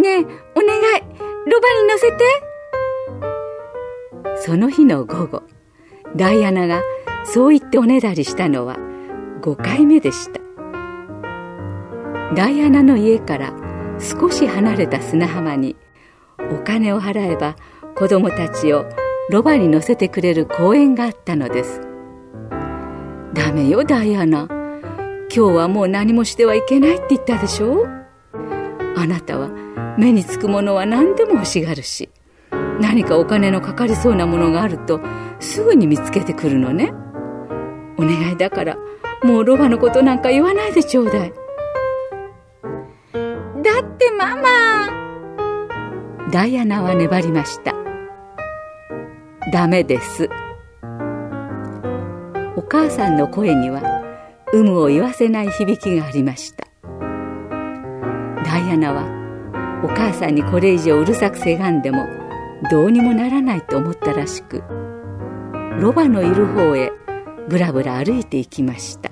ねえお願い。ロバに乗せて。その日の午後ダイアナがそう言っておねだりしたのは5回目でした。ダイアナの家から少し離れた砂浜にお金を払えば子供たちをロバに乗せてくれる公園があったのです。ダメよダイアナ。今日はもう何もしてはいけないって言ったでしょ？あなたは目につくものは何でも欲しがるし何かお金のかかりそうなものがあるとすぐに見つけてくるのね。お願いだからもうロバのことなんか言わないでちょうだい。だってママ。ダイアナは粘りました。ダメです。お母さんの声には有無を言わせない響きがありました。ダイアナはお母さんにこれ以上うるさくせがんでもどうにもならないと思ったらしくロバのいる方へぶらぶら歩いていきました。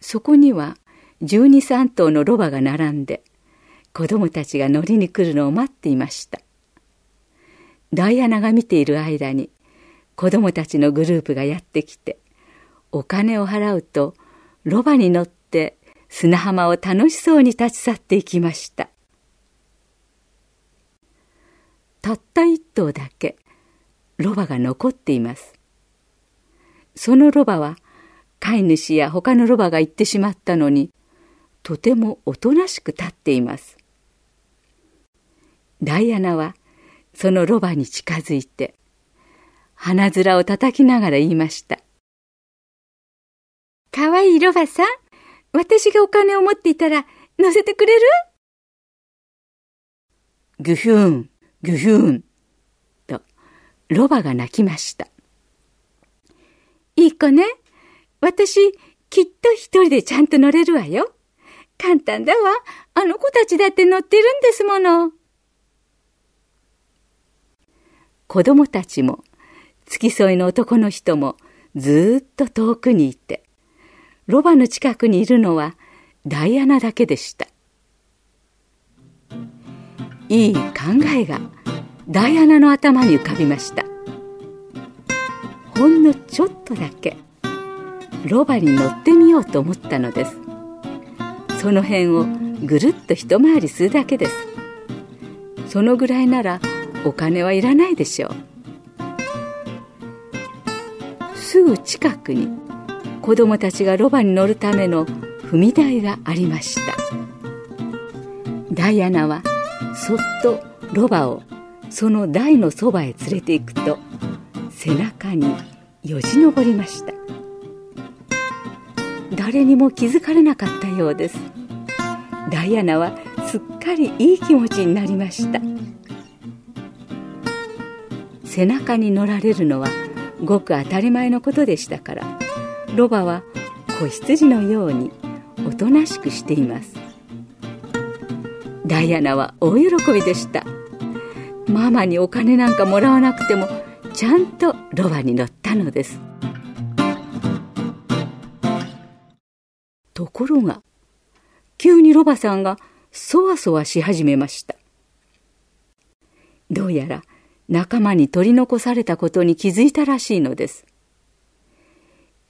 そこには十二三頭のロバが並んで子供たちが乗りに来るのを待っていました。ダイアナが見ている間に子供たちのグループがやってきてお金を払うとロバに乗って砂浜を楽しそうに立ち去っていきました。たった一頭だけロバが残っています。そのロバは飼い主や他のロバが行ってしまったのにとてもおとなしく立っています。ダイアナはそのロバに近づいて鼻面を叩きながら言いました「かわいいロバさん私がお金を持っていたら乗せてくれる?」ぐふんぐふんとロバが鳴きましたいい子ね私きっと一人でちゃんと乗れるわよ簡単だわ。あの子たちだって乗ってるんですもの。子供たちも、付き添いの男の人もずっと遠くにいて、ロバの近くにいるのはダイアナだけでした。いい考えがダイアナの頭に浮かびました。ほんのちょっとだけロバに乗ってみようと思ったのです。その辺をぐるっと一回りするだけですそのぐらいならお金はいらないでしょうすぐ近くに子供たちがロバに乗るための踏み台がありました。ダイアナはそっとロバをその台のそばへ連れて行くと背中によじ登りました。誰にも気づかれなかったようです。ダイアナはすっかりいい気持ちになりました。背中に乗られるのはごく当たり前のことでしたからロバは子羊のようにおとなしくしています。ダイアナは大喜びでした。ママにお金なんかもらわなくてもちゃんとロバに乗ったのです。ところが急にロバさんがそわそわし始めました。どうやら仲間に取り残されたことに気づいたらしいのです。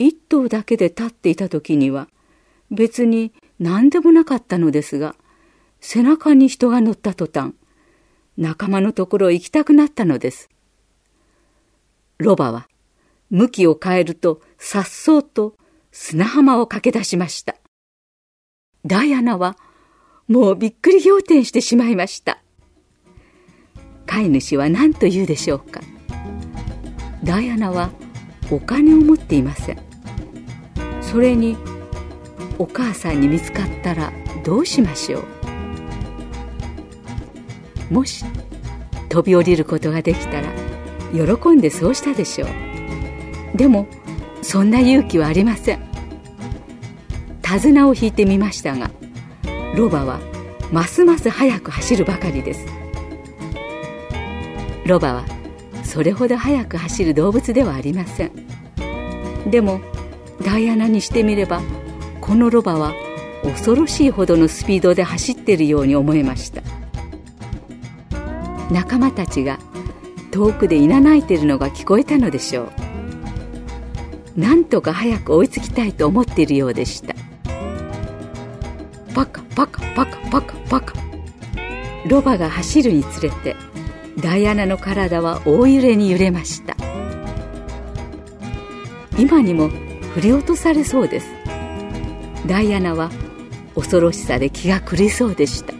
一頭だけで立っていた時には別に何でもなかったのですが背中に人が乗った途端仲間のところへ行きたくなったのです。ロバは向きを変えるとさっそうと砂浜を駆け出しました。ダイアナはもうびっくり仰天してしまいました。飼い主は何と言うでしょうか。ダイアナはお金を持っていません。それにお母さんに見つかったらどうしましょう？もし飛び降りることができたら喜んでそうしたでしょう？でもそんな勇気はありません。手綱を引いてみましたがロバはますます速く走るばかりです。ロバはそれほど速く走る動物ではありません。でもダイアナにしてみればこのロバは恐ろしいほどのスピードで走っているように思えました。仲間たちが遠くでいなないてるのが聞こえたのでしょう。なんとか早く追いつきたいと思っているようでした。パカパカパカパカパカ。ロバが走るにつれてダイアナの体は大揺れに揺れました。今にも振り落とされそうです。ダイアナは恐ろしさで気が狂いそうでした。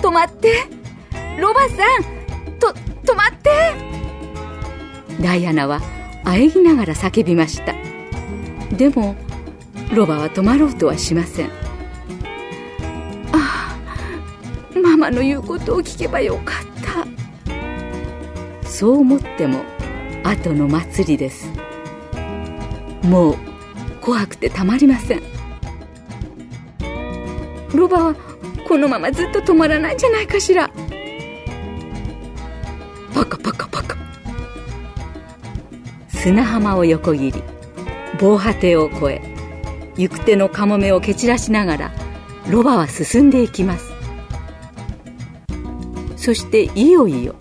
止まって。ロバさん。と止まって。ダイアナは喘ぎながら叫びました。でもロバは止まろうとはしません。ああママの言うことを聞けばよかった。そう思っても後の祭りです。もう怖くてたまりません。ロバはこのままずっと止まらないんじゃないかしら。パカパカパカ。砂浜を横切り防波堤を越え行く手のカモメを蹴散らしながらロバは進んでいきます。そしていよいよ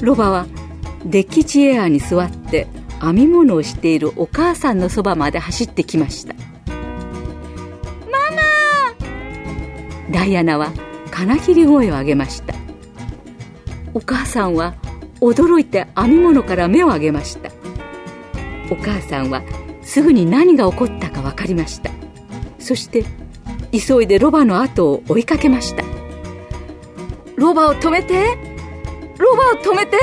ロバはデッキチエアに座って編み物をしているお母さんのそばまで走ってきました。ママ！ダイアナは金切り声を上げました。お母さんは驚いて編み物から目を上げました。お母さんはすぐに何が起こったか分かりました。そして急いでロバの後を追いかけました。ロバを止めて！ロバを止めて！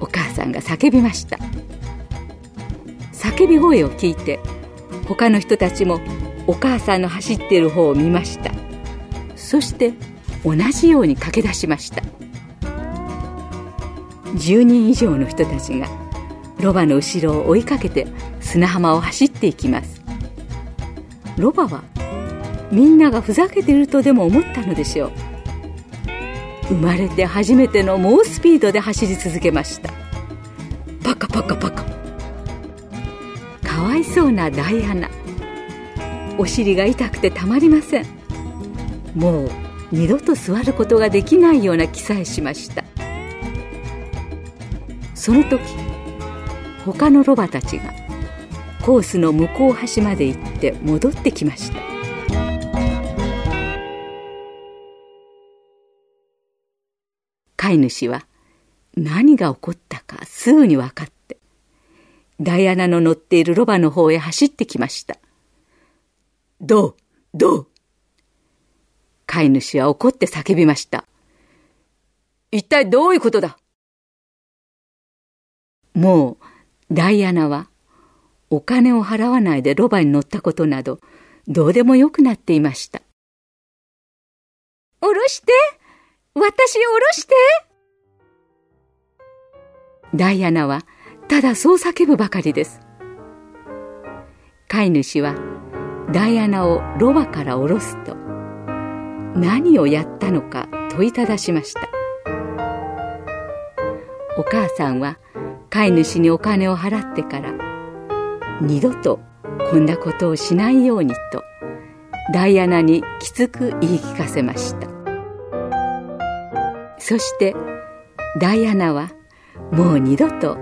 お母さんが叫びました叫び声を聞いて他の人たちもお母さんの走っている方を見ました。そして同じように駆け出しました。10人以上の人たちがロバの後ろを追いかけて砂浜を走っていきます。ロバはみんながふざけているとでも思ったのでしょう。生まれて初めての猛スピードで走り続けました。パカパカパカ。かわいそうなダイアナ。お尻が痛くてたまりません。もう二度と座ることができないような気さえしました。その時他のロバたちがコースの向こう端まで行って戻ってきました。飼い主は何が起こったかすぐに分かってダイアナの乗っているロバの方へ走ってきました。どう？どう？飼い主は怒って叫びました。一体どういうことだ？もうダイアナはお金を払わないでロバに乗ったことなどどうでもよくなっていました。下ろして？私を下ろして？ダイアナはただそう叫ぶばかりです。飼い主はダイアナをロバから下ろすと何をやったのか問いただしました。お母さんは飼い主にお金を払ってから二度とこんなことをしないようにとダイアナにきつく言い聞かせました。そしてダイアナはもう二度と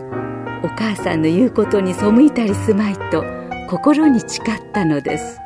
お母さんの言うことに背いたりすまいと心に誓ったのです。